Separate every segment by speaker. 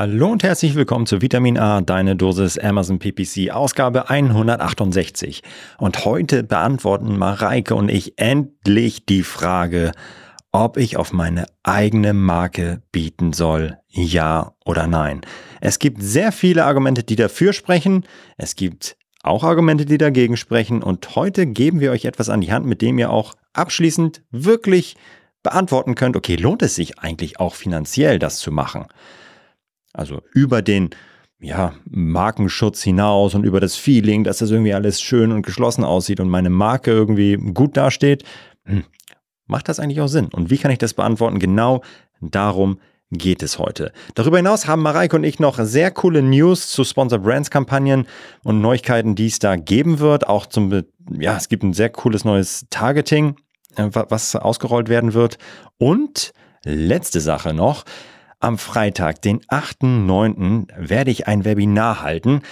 Speaker 1: Hallo und herzlich willkommen zu Vitamin A, deine Dosis Amazon PPC, Ausgabe 168. Und heute beantworten Mareike und ich endlich die Frage, ob ich auf meine eigene Marke bieten soll, ja oder nein. Es gibt sehr viele Argumente, die dafür sprechen. Es gibt auch Argumente, die dagegen sprechen. Und heute geben wir euch etwas an die Hand, mit dem ihr auch abschließend wirklich beantworten könnt, okay, lohnt es sich eigentlich auch finanziell, das zu machen? Also über den ja, Markenschutz hinaus und über das Feeling, dass das irgendwie alles schön und geschlossen aussieht und meine Marke irgendwie gut dasteht, hm, macht das eigentlich auch Sinn? Und wie kann ich das beantworten? Genau darum geht es heute. Darüber hinaus haben Mareike und ich noch sehr coole News zu Sponsor Brands Kampagnen und Neuigkeiten, die es da geben wird. Auch zum, ja, es gibt ein sehr cooles neues Targeting, äh, was ausgerollt werden wird. Und letzte Sache noch. Am Freitag, den 8.9., werde ich ein Webinar halten.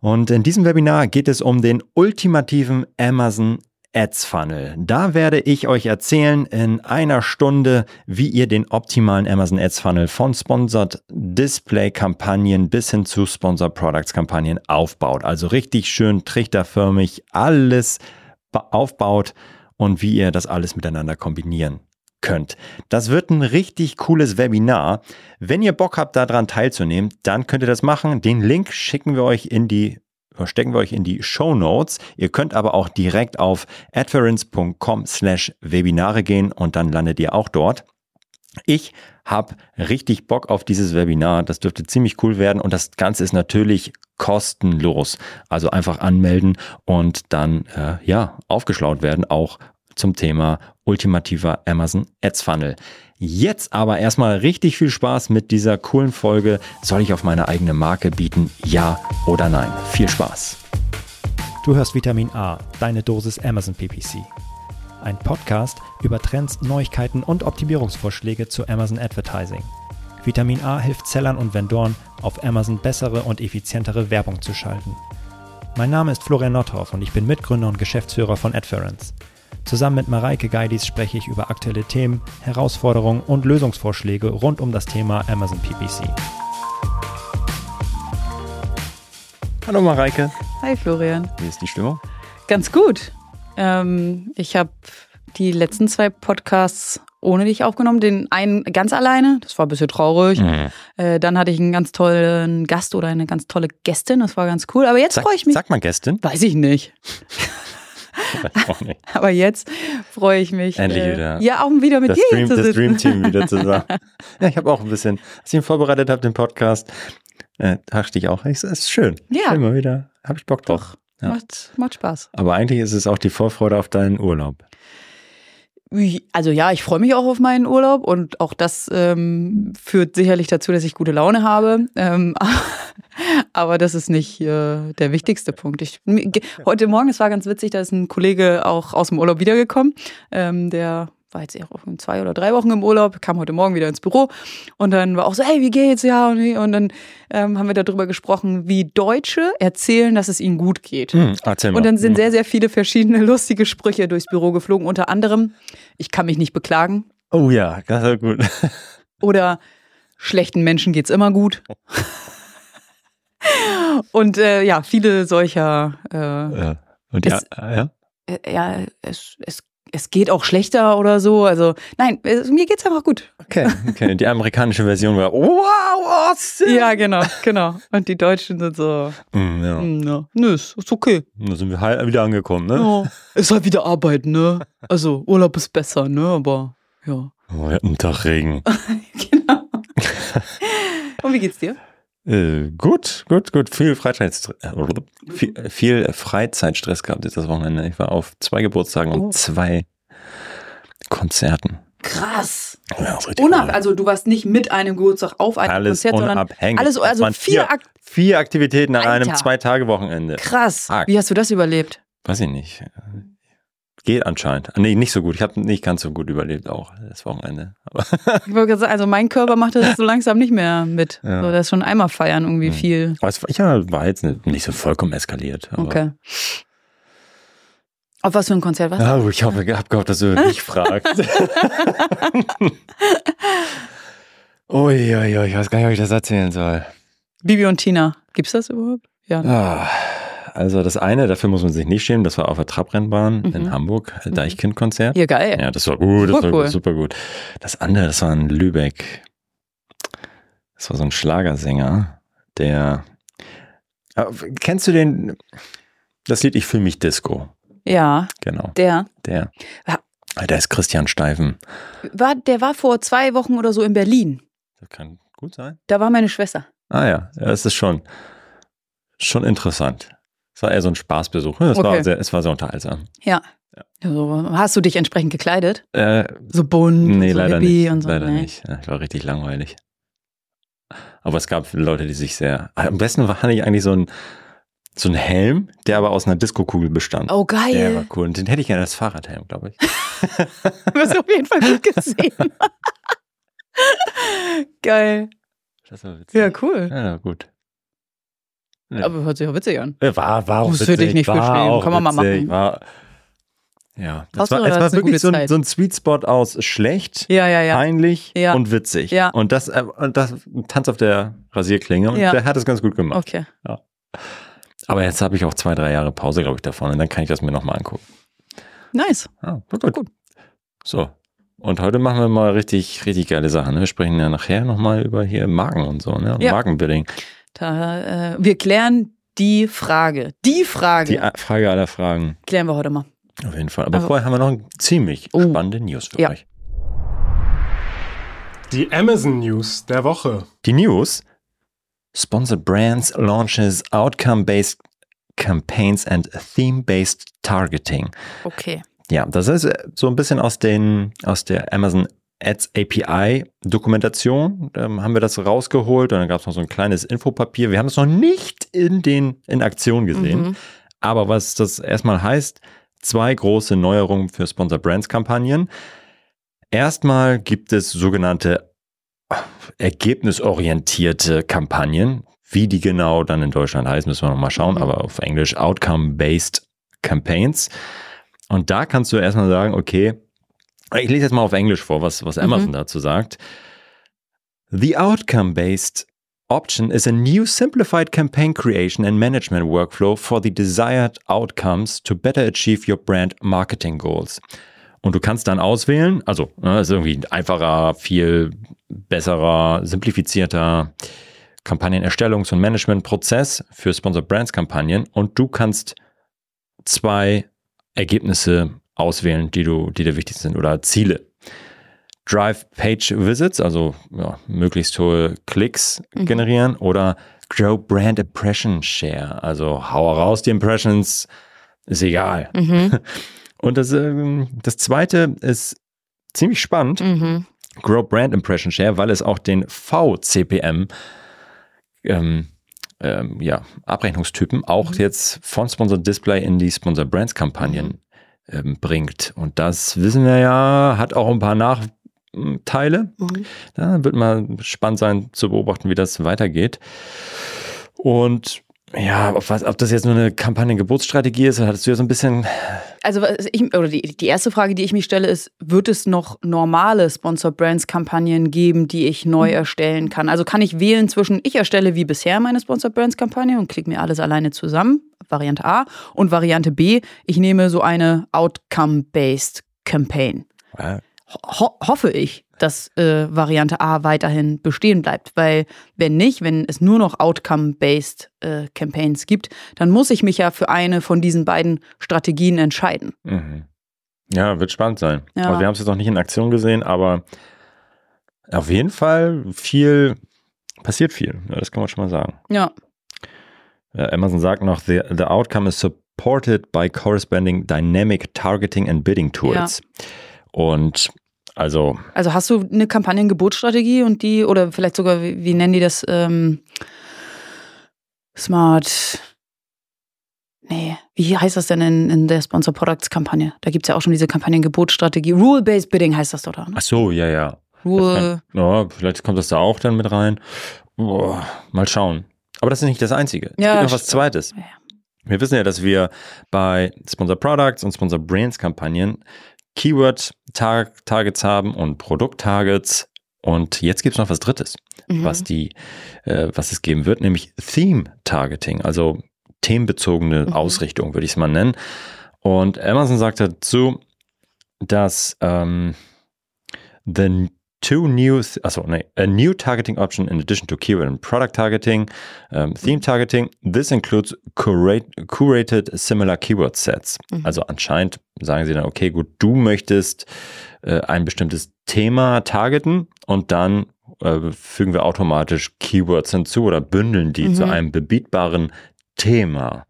Speaker 1: Und in diesem Webinar geht es um den ultimativen Amazon Ads Funnel. Da werde ich euch erzählen in einer Stunde, wie ihr den optimalen Amazon Ads Funnel von Sponsored Display Kampagnen bis hin zu Sponsored Products Kampagnen aufbaut. Also richtig schön trichterförmig alles aufbaut und wie ihr das alles miteinander kombinieren könnt. Das wird ein richtig cooles Webinar. Wenn ihr Bock habt, daran teilzunehmen, dann könnt ihr das machen. Den Link schicken wir euch in die stecken wir euch in die Show Notes. Ihr könnt aber auch direkt auf adference.com slash Webinare gehen und dann landet ihr auch dort. Ich habe richtig Bock auf dieses Webinar. Das dürfte ziemlich cool werden und das Ganze ist natürlich kostenlos. Also einfach anmelden und dann äh, ja aufgeschlaut werden, auch zum Thema ultimativer Amazon Ads Funnel. Jetzt aber erstmal richtig viel Spaß mit dieser coolen Folge. Soll ich auf meine eigene Marke bieten? Ja oder nein? Viel Spaß.
Speaker 2: Du hörst Vitamin A, deine Dosis Amazon PPC. Ein Podcast über Trends, Neuigkeiten und Optimierungsvorschläge zu Amazon Advertising. Vitamin A hilft Sellern und Vendoren, auf Amazon bessere und effizientere Werbung zu schalten. Mein Name ist Florian Nothoff und ich bin Mitgründer und Geschäftsführer von Adference. Zusammen mit Mareike Geidis spreche ich über aktuelle Themen, Herausforderungen und Lösungsvorschläge rund um das Thema Amazon PPC.
Speaker 1: Hallo Mareike.
Speaker 3: Hi Florian.
Speaker 1: Wie ist die Stimmung?
Speaker 3: Ganz gut. Ähm, ich habe die letzten zwei Podcasts ohne dich aufgenommen. Den einen ganz alleine, das war ein bisschen traurig. Mhm. Äh, dann hatte ich einen ganz tollen Gast oder eine ganz tolle Gästin, das war ganz cool. Aber jetzt freue ich mich.
Speaker 1: Sag mal Gästin.
Speaker 3: Weiß ich nicht. Aber jetzt freue ich mich.
Speaker 1: Endlich äh, wieder.
Speaker 3: Ja, auch wieder mit
Speaker 1: das
Speaker 3: dir
Speaker 1: Dream,
Speaker 3: zu
Speaker 1: sitzen. Das Dream Team wieder zusammen. ja, ich habe auch ein bisschen, als ich ihn vorbereitet habe, den Podcast, äh, dachte ich auch, es ist schön.
Speaker 3: Ja.
Speaker 1: Immer wieder, habe ich Bock drauf.
Speaker 3: Ja. Macht, macht Spaß.
Speaker 1: Aber eigentlich ist es auch die Vorfreude auf deinen Urlaub.
Speaker 3: Also ja, ich freue mich auch auf meinen Urlaub und auch das ähm, führt sicherlich dazu, dass ich gute Laune habe. Ähm, aber das ist nicht äh, der wichtigste Punkt. Ich, heute Morgen, es war ganz witzig, da ist ein Kollege auch aus dem Urlaub wiedergekommen, ähm, der war jetzt auch zwei oder drei Wochen im Urlaub, kam heute Morgen wieder ins Büro und dann war auch so, hey, wie geht's? Ja, und, und dann ähm, haben wir darüber gesprochen, wie Deutsche erzählen, dass es ihnen gut geht. Hm. Und dann sind hm. sehr, sehr viele verschiedene lustige Sprüche durchs Büro geflogen, unter anderem, ich kann mich nicht beklagen.
Speaker 1: Oh ja, das ist gut.
Speaker 3: Oder schlechten Menschen geht's immer gut. und äh, ja, viele solcher. Äh, ja.
Speaker 1: Und ja, ja.
Speaker 3: Äh, ja, es, es es geht auch schlechter oder so. Also nein, mir geht's einfach gut.
Speaker 1: Okay, okay. Die amerikanische Version war wow, Austin.
Speaker 3: Ja, genau, genau. Und die Deutschen sind so. Mm, ja. Mm, ja. Nö, ist, ist okay.
Speaker 1: Da sind wir halt wieder angekommen, ne?
Speaker 3: Ja, ist halt wieder Arbeit, ne? Also Urlaub ist besser, ne? Aber ja.
Speaker 1: Oh, wir hatten einen Tag Regen.
Speaker 3: genau. Und wie geht's dir?
Speaker 1: Äh, gut, gut, gut. Viel Freizeitstress, äh, viel, viel, Freizeitstress gehabt jetzt das Wochenende. Ich war auf zwei Geburtstagen oh. und zwei Konzerten.
Speaker 3: Krass. Ja, Unab also du warst nicht mit einem Geburtstag auf einem
Speaker 1: alles
Speaker 3: Konzert,
Speaker 1: sondern
Speaker 3: alles also vier,
Speaker 1: vier, Ak vier Aktivitäten an einem Zwei-Tage-Wochenende.
Speaker 3: Krass. Wie hast du das überlebt?
Speaker 1: Weiß ich nicht. Geht anscheinend. Nee, nicht so gut. Ich habe nicht ganz so gut überlebt auch das Wochenende.
Speaker 3: sagen, also mein Körper macht das so langsam nicht mehr mit. Ja. So, das ist schon einmal feiern irgendwie mhm. viel.
Speaker 1: Aber es, ja, war jetzt nicht so vollkommen eskaliert.
Speaker 3: okay. Auf was für ein Konzert warst
Speaker 1: du? Ja, ich habe hab gehofft, dass du mich fragst. Uiuiui, ich weiß gar nicht, ob ich das erzählen soll.
Speaker 3: Bibi und Tina, gibt's das überhaupt? Ja.
Speaker 1: Ah, also das eine, dafür muss man sich nicht schämen, das war auf der Trabrennbahn
Speaker 3: Mhm.
Speaker 1: in Hamburg, Deichkind-Konzert.
Speaker 3: Hier geil.
Speaker 1: Ja, das war gut, das
Speaker 3: Voll
Speaker 1: war
Speaker 3: cool.
Speaker 1: super gut. Das andere, das war in Lübeck. Das war so ein Schlagersänger, der. Aber kennst du den? Das Lied Ich fühle mich Disco.
Speaker 3: Ja,
Speaker 1: Genau,
Speaker 3: der
Speaker 1: der.
Speaker 3: Ja.
Speaker 1: Der ist Christian Steifen.
Speaker 3: war, der war vor zwei Wochen oder so in Berlin.
Speaker 1: Das kann gut sein.
Speaker 3: Da war meine Schwester.
Speaker 1: Ah ja, ja es ist schon, schon interessant. Es war eher so ein Spaßbesuch. Es, war,
Speaker 3: Okay.
Speaker 1: sehr, es war sehr unterhaltsam.
Speaker 3: Ja. Also, hast du dich entsprechend gekleidet?
Speaker 1: Äh,
Speaker 3: So bunt,
Speaker 1: nee,
Speaker 3: so
Speaker 1: leider nicht.
Speaker 3: und so.
Speaker 1: leider
Speaker 3: nee.
Speaker 1: nicht. Ja, war richtig langweilig. Aber es gab Leute, die sich sehr. Am besten war hatte ich eigentlich so ein, so ein Helm, der aber aus einer Diskokugel bestand.
Speaker 3: Oh,
Speaker 1: Der war
Speaker 3: geil.
Speaker 1: cool. Und den hätte ich gerne als Fahrradhelm, glaube ich.
Speaker 3: Du hast auf jeden Fall gut gesehen. geil.
Speaker 1: Das war witzig.
Speaker 3: Ja, cool.
Speaker 1: Ja, gut. Ja.
Speaker 3: Aber hört sich auch witzig an.
Speaker 1: War, war auch
Speaker 3: Muss
Speaker 1: witzig.
Speaker 3: dich nicht
Speaker 1: war
Speaker 3: verstehen. Kann man mal machen.
Speaker 1: War, ja, das war, es war wirklich so ein, so ein Sweet Spot aus schlecht,
Speaker 3: Ja, ja, ja.
Speaker 1: peinlich
Speaker 3: Ja.
Speaker 1: und witzig.
Speaker 3: Ja.
Speaker 1: Und das, äh, das Tanz auf der Rasierklinge. Und
Speaker 3: Ja.
Speaker 1: der hat es ganz gut gemacht.
Speaker 3: Okay.
Speaker 1: Aber jetzt habe ich auch zwei, drei Jahre Pause, glaube ich, davon. Und dann kann ich das mir nochmal angucken.
Speaker 3: Nice.
Speaker 1: Ah, war gut. So. Und heute machen wir mal richtig, richtig geile Sachen. Ne? Wir sprechen ja nachher nochmal über hier Marken und so, ne?
Speaker 3: Ja.
Speaker 1: Markenbuilding.
Speaker 3: Da, äh, wir klären die Frage. Die Frage
Speaker 1: Die A- Frage aller Fragen.
Speaker 3: klären wir heute mal.
Speaker 1: Auf jeden Fall. Aber
Speaker 3: Also-
Speaker 1: vorher haben wir noch ein ziemlich
Speaker 3: Oh.
Speaker 1: spannende News für
Speaker 3: Ja.
Speaker 1: euch.
Speaker 4: Die Amazon News der Woche.
Speaker 1: Die News. Sponsored Brands launches outcome-based campaigns and theme-based targeting.
Speaker 3: Okay.
Speaker 1: Ja, das ist äh, so ein bisschen aus, den, aus der Amazon Ads API Dokumentation. Ähm, haben wir das rausgeholt und dann gab es noch so ein kleines Infopapier. Wir haben es noch nicht in, den, in Aktion gesehen.
Speaker 3: Mhm.
Speaker 1: Aber was das erstmal heißt, zwei große Neuerungen für Sponsor Brands Kampagnen. Erstmal gibt es sogenannte äh, ergebnisorientierte Kampagnen. Wie die genau dann in Deutschland heißen, müssen wir noch mal schauen,
Speaker 3: Mhm.
Speaker 1: aber auf Englisch Outcome-Based Campaigns. Und da kannst du erstmal sagen, okay, ich lese jetzt mal auf Englisch vor, was, was Amazon
Speaker 3: Mhm.
Speaker 1: dazu sagt. The outcome-based option is a new simplified campaign creation and management workflow for the desired outcomes to better achieve your brand marketing goals. Und du kannst dann auswählen, also ne, ist irgendwie ein einfacher, viel besserer, simplifizierter Kampagnenerstellungs- und Managementprozess für Sponsor Brands Kampagnen und du kannst zwei Ergebnisse auswählen, die du, die dir wichtig sind oder Ziele. Drive Page Visits, also ja, möglichst hohe Klicks
Speaker 3: Mhm.
Speaker 1: generieren oder Grow Brand Impression Share, also hau raus die Impressions, ist egal.
Speaker 3: Mhm.
Speaker 1: Und das, ähm, das zweite ist ziemlich spannend.
Speaker 3: Mhm.
Speaker 1: Grow Brand Impression Share, weil es auch den VCPM ähm, ähm, ja, Abrechnungstypen auch jetzt von Sponsor Display in die Sponsor Brands Kampagnen ähm, bringt. Und das wissen wir ja, hat auch ein paar Nachteile.
Speaker 3: Mhm.
Speaker 1: Da wird mal spannend sein zu beobachten, wie das weitergeht. Und ja, ob, was, ob das jetzt nur eine Kampagnengeburtsstrategie ist, hattest du ja so ein bisschen
Speaker 3: Also ich, oder die, die erste Frage, die ich mich stelle, ist, wird es noch normale Sponsor Brands Kampagnen geben, die ich neu erstellen kann? Also kann ich wählen zwischen, ich erstelle wie bisher meine Sponsor Brands Kampagne und klicke mir alles alleine zusammen, Variante A, und Variante B, ich nehme so eine Outcome-Based Campaign.
Speaker 1: ja,
Speaker 3: Ho hoffe ich, dass äh, Variante A weiterhin bestehen bleibt, weil wenn nicht, wenn es nur noch Outcome-Based äh, Campaigns gibt, dann muss ich mich ja für eine von diesen beiden Strategien entscheiden.
Speaker 1: Mhm. Ja, wird spannend sein.
Speaker 3: Ja.
Speaker 1: Also wir haben es jetzt noch nicht in Aktion gesehen, aber auf jeden Fall viel, passiert viel. Ja, das kann man schon mal sagen.
Speaker 3: Ja,
Speaker 1: Ja, Amazon sagt noch, the, the outcome is supported by corresponding dynamic targeting and bidding tools. Und also,
Speaker 3: also hast du eine Kampagnengebotsstrategie und die, oder vielleicht sogar, wie, wie nennen die das, ähm, Smart, nee, wie heißt das denn in, in der Sponsor Products Kampagne? Da gibt es ja auch schon diese Kampagnengebotsstrategie. Rule-Based Bidding heißt das doch da, ne?
Speaker 1: ach so, ja, ja.
Speaker 3: Rule,
Speaker 1: Ja, vielleicht kommt das da auch dann mit rein. Boah, mal schauen. Aber das ist nicht das Einzige. Es
Speaker 3: Ja,
Speaker 1: gibt noch was
Speaker 3: stimmt.
Speaker 1: Zweites.
Speaker 3: Ja.
Speaker 1: Wir wissen ja, dass wir bei Sponsor Products und Sponsor Brands Kampagnen Keyword-Targets haben und Produkt-Targets Und jetzt gibt es noch was Drittes, mhm. was die, äh, was es geben wird, nämlich Theme Targeting, also themenbezogene mhm. Ausrichtung, würde ich es mal nennen. Und Amazon sagt dazu, dass ähm, the two new, also nee, a new targeting option in addition to keyword and product targeting, um, theme targeting. This includes curate, curated similar keyword sets. Mhm. Also anscheinend sagen sie dann, okay, gut, du möchtest äh, ein bestimmtes Thema targeten und dann äh, fügen wir automatisch Keywords hinzu oder bündeln die mhm. zu einem bebietbaren Thema.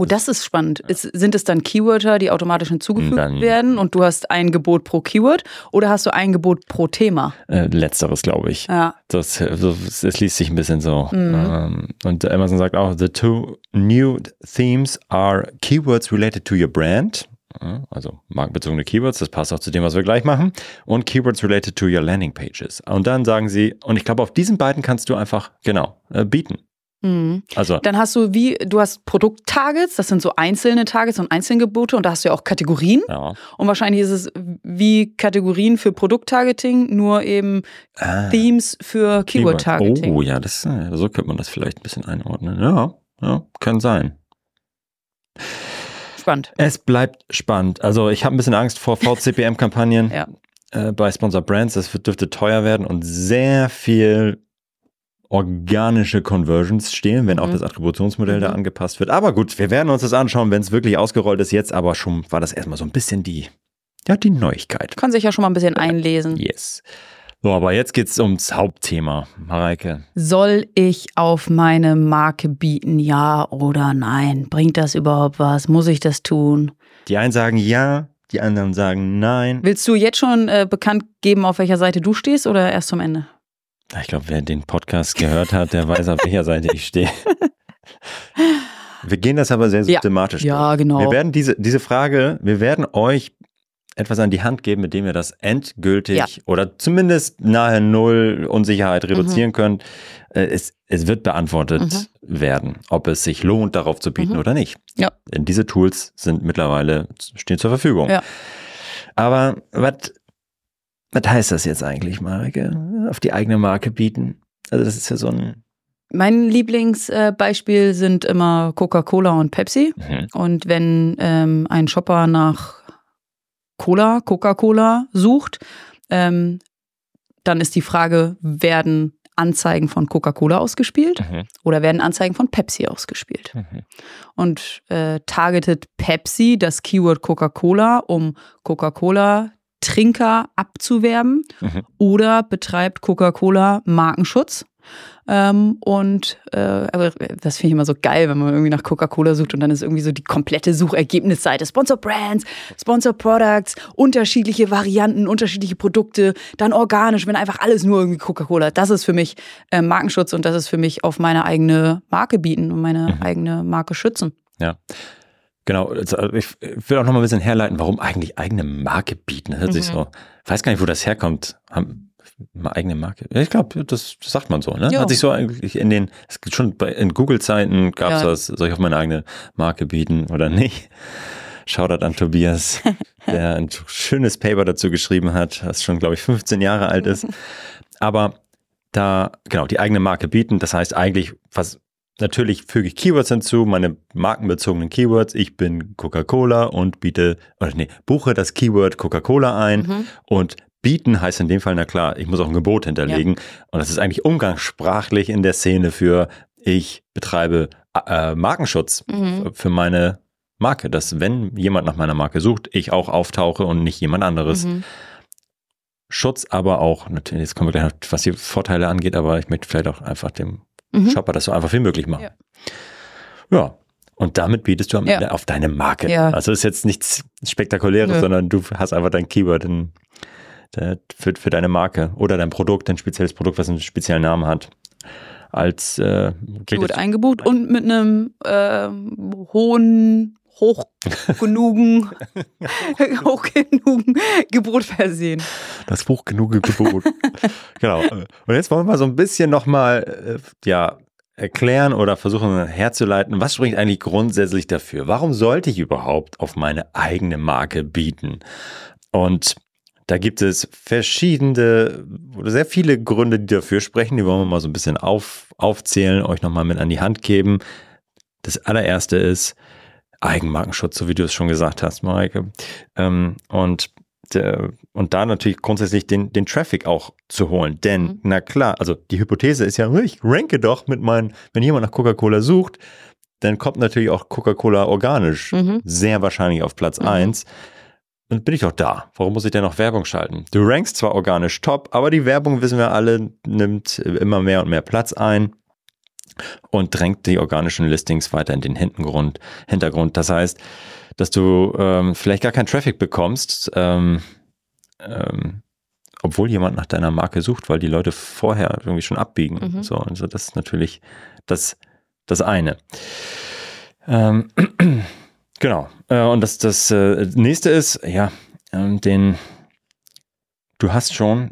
Speaker 3: Oh, das ist spannend. Ist, sind es dann Keywörter, die automatisch hinzugefügt dann, werden und du hast ein Gebot pro Keyword oder hast du ein Gebot pro Thema?
Speaker 1: Äh, letzteres, glaube ich. Ja. Das, das, das, liest sich ein bisschen so. Mhm. Ähm, und Amazon sagt auch, the two new themes are Keywords related to your brand. Also markenbezogene Keywords, das passt auch zu dem, was wir gleich machen. Und Keywords related to your landing pages. Und dann sagen sie, und ich glaube, auf diesen beiden kannst du einfach, genau, äh, bieten.
Speaker 3: Mhm. Also dann hast du wie, du hast Produkttargets, das sind so einzelne Targets und einzelne Gebote und da hast du ja auch Kategorien. Ja. Und wahrscheinlich ist es wie Kategorien für Produkttargeting, nur eben ah. Themes für Keyword-Targeting.
Speaker 1: Oh ja, das, äh, so könnte man das vielleicht ein bisschen einordnen. Ja, ja kann sein.
Speaker 3: Spannend.
Speaker 1: Es bleibt spannend. Also ich habe ein bisschen Angst vor VCPM-Kampagnen ja. äh, bei Sponsor Brands. Das dürfte teuer werden und sehr viel organische Conversions stehen, wenn mhm. auch das Attributionsmodell mhm. da angepasst wird. Aber gut, wir werden uns das anschauen, wenn es wirklich ausgerollt ist. Jetzt aber schon war das erstmal so ein bisschen die, ja, die Neuigkeit.
Speaker 3: Kann sich ja schon mal ein bisschen einlesen.
Speaker 1: Yes. So, aber jetzt geht's ums Hauptthema, Mareike.
Speaker 3: Soll ich auf meine Marke bieten, ja oder nein? Bringt das überhaupt was? Muss ich das tun?
Speaker 1: Die einen sagen ja, die anderen sagen nein.
Speaker 3: Willst du jetzt schon äh, bekannt geben, auf welcher Seite du stehst oder erst zum Ende?
Speaker 1: Ich glaube, wer den Podcast gehört hat, der weiß, auf welcher Seite ich stehe. Wir gehen das aber sehr systematisch.
Speaker 3: Ja, ja genau.
Speaker 1: Wir werden diese, diese Frage, wir werden euch etwas an die Hand geben, mit dem ihr das endgültig ja. oder zumindest nahe Null Unsicherheit reduzieren mhm. könnt. Äh, es, es wird beantwortet mhm. werden, ob es sich lohnt, darauf zu bieten mhm. oder nicht. Ja. Denn diese Tools sind mittlerweile, stehen zur Verfügung. Ja. Aber was was heißt das jetzt eigentlich, Marike? Auf die eigene Marke bieten? Also das ist ja so ein
Speaker 3: mein Lieblingsbeispiel sind immer Coca-Cola und Pepsi. Mhm. Und wenn ähm, ein Shopper nach Cola, Coca-Cola sucht, ähm, dann ist die Frage, werden Anzeigen von Coca-Cola ausgespielt mhm. oder werden Anzeigen von Pepsi ausgespielt? Mhm. Und äh, targetet Pepsi das Keyword Coca-Cola, um Coca-Cola Trinker abzuwerben mhm. oder betreibt Coca-Cola Markenschutz. Ähm, und äh, aber das finde ich immer so geil, wenn man irgendwie nach Coca-Cola sucht und dann ist irgendwie so die komplette Suchergebnisseite. Sponsor Brands, Sponsor Products, unterschiedliche Varianten, unterschiedliche Produkte, dann organisch, wenn einfach alles nur irgendwie Coca-Cola. Das ist für mich äh, Markenschutz und das ist für mich auf meine eigene Marke bieten und meine mhm. eigene Marke schützen.
Speaker 1: Ja. Genau, also ich will auch noch mal ein bisschen herleiten, warum eigentlich eigene Marke bieten. Hört mhm. sich so, ich weiß gar nicht, wo das herkommt. Haben eigene Marke. Ich glaube, das, sagt man so. Ne? Hat sich so eigentlich in den, es gibt schon bei, in Google-Zeiten gab es ja. das, soll ich auf meine eigene Marke bieten oder nicht? Shoutout an Tobias, der ein schönes Paper dazu geschrieben hat, das schon, glaube ich, 15 Jahre alt ist. Aber da, genau, die eigene Marke bieten, das heißt eigentlich, was Natürlich füge ich Keywords hinzu, meine markenbezogenen Keywords. Ich bin Coca-Cola und biete, oder nee, buche das Keyword Coca-Cola ein mhm. und bieten heißt in dem Fall, na klar, ich muss auch ein Gebot hinterlegen. Ja. Und das ist eigentlich umgangssprachlich in der Szene für, ich betreibe äh, Markenschutz mhm. für meine Marke, dass wenn jemand nach meiner Marke sucht, ich auch auftauche und nicht jemand anderes. Mhm. Schutz aber auch, natürlich, jetzt kommen wir gleich noch, was die Vorteile angeht, aber ich möchte vielleicht auch einfach dem mhm. Shopper das so einfach wie möglich machen. Ja. ja. Und damit bietest du am ja. Ende auf deine Marke. Ja. Also ist jetzt nichts Spektakuläres, ja. sondern du hast einfach dein Keyword in, für, für deine Marke oder dein Produkt, dein spezielles Produkt, was einen speziellen Namen hat. Als äh,
Speaker 3: Keyword eingebucht und mit einem äh, hohen hoch genugen, hoch genugen Gebot versehen.
Speaker 1: Das hoch genuge Gebot. genau. Und jetzt wollen wir so ein bisschen nochmal, äh, ja, erklären oder versuchen herzuleiten, was spricht eigentlich grundsätzlich dafür? Warum sollte ich überhaupt auf meine eigene Marke bieten? Und da gibt es verschiedene oder sehr viele Gründe, die dafür sprechen. Die wollen wir mal so ein bisschen auf, aufzählen, euch nochmal mit an die Hand geben. Das allererste ist Eigenmarkenschutz, so wie du es schon gesagt hast, Mareike. Ähm, und der, und da natürlich grundsätzlich den, den Traffic auch zu holen. Denn, mhm. na klar, also die Hypothese ist ja, ich ranke doch mit meinen, wenn jemand nach Coca-Cola sucht, dann kommt natürlich auch Coca-Cola organisch mhm. sehr wahrscheinlich auf Platz mhm. 1. Dann bin ich doch da. Warum muss ich denn noch Werbung schalten? Du rankst zwar organisch top, aber die Werbung, wissen wir alle, nimmt immer mehr und mehr Platz ein und drängt die organischen Listings weiter in den Hintergrund. Hintergrund. Das heißt, dass du ähm, vielleicht gar keinen Traffic bekommst, ähm, ähm, obwohl jemand nach deiner Marke sucht, weil die Leute vorher irgendwie schon abbiegen. Mhm. So, also das ist natürlich das, das eine. Ähm, genau. Äh, und das, das äh, nächste ist, ja, ähm, den, du hast schon